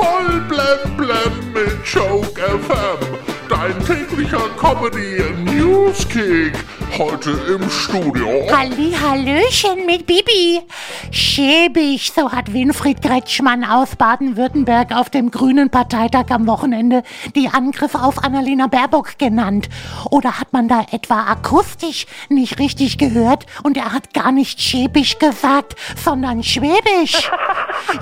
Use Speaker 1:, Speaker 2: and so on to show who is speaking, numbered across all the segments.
Speaker 1: Voll blem blem mit Joke FM. Dein täglicher Comedy Newskick. Heute im Studio.
Speaker 2: Halli, Hallöchen mit Bibi. Schäbig, so hat Winfried Kretschmann aus Baden-Württemberg auf dem Grünen Parteitag am Wochenende die Angriffe auf Annalena Baerbock genannt. Oder hat man da etwa akustisch nicht richtig gehört und er hat gar nicht schäbig gesagt, sondern schwäbisch?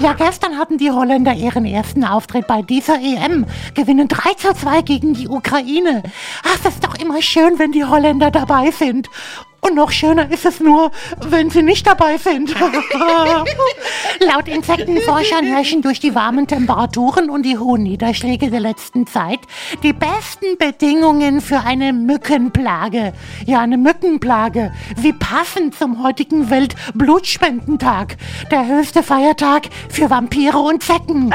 Speaker 2: Ja, gestern hatten die Holländer ihren ersten Auftritt bei dieser EM, gewinnen 3 zu 2 gegen die Ukraine. Ach, es ist doch immer schön, wenn die Holländer dabei sind. Und noch schöner ist es nur, wenn sie nicht dabei sind. Laut Insektenforschern herrschen durch die warmen Temperaturen und die hohen Niederschläge der letzten Zeit die besten Bedingungen für eine Mückenplage. Ja, eine Mückenplage. Wie passend zum heutigen Weltblutspendentag. Der höchste Feiertag für Vampire und Zecken.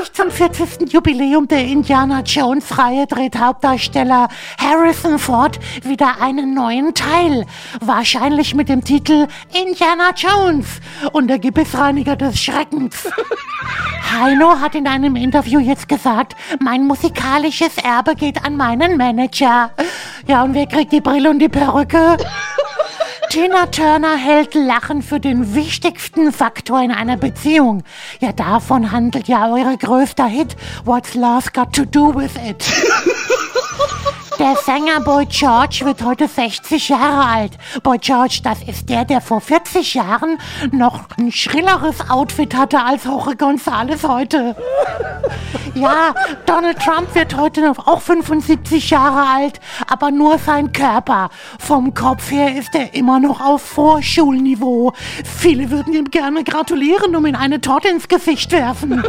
Speaker 2: Pünktlich zum 40. Jubiläum der Indiana Jones-Reihe dreht Hauptdarsteller Harrison Ford wieder einen neuen Teil. Wahrscheinlich mit dem Titel Indiana Jones und der Gebissreiniger des Schreckens. Heino hat in einem Interview jetzt gesagt, mein musikalisches Erbe geht an meinen Manager. Ja, und wer kriegt die Brille und die Perücke? Tina Turner hält Lachen für den wichtigsten Faktor in einer Beziehung. Ja, davon handelt ja eure größter Hit What's Love Got to Do with It? Der Sänger Boy George wird heute 60 Jahre alt. Boy George, das ist der, der vor 40 Jahren noch ein schrilleres Outfit hatte als Jorge González heute. Ja, Donald Trump wird heute noch auch 75 Jahre alt, aber nur sein Körper. Vom Kopf her ist er immer noch auf Vorschulniveau. Viele würden ihm gerne gratulieren, um ihm eine Torte ins Gesicht werfen.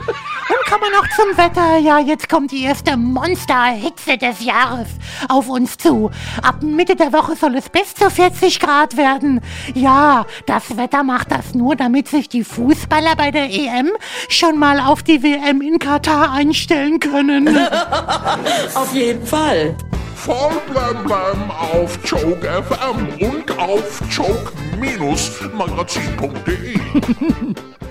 Speaker 2: Kommen wir noch zum Wetter. Ja, jetzt kommt die erste Monsterhitze des Jahres auf uns zu. Ab Mitte der Woche soll es bis zu 40 Grad werden. Ja, das Wetter macht das nur, damit sich die Fußballer bei der EM schon mal auf die WM in Katar einstellen können.
Speaker 3: Auf jeden Fall.
Speaker 1: Voll blem blem auf Joke FM und auf joke-magazin.de.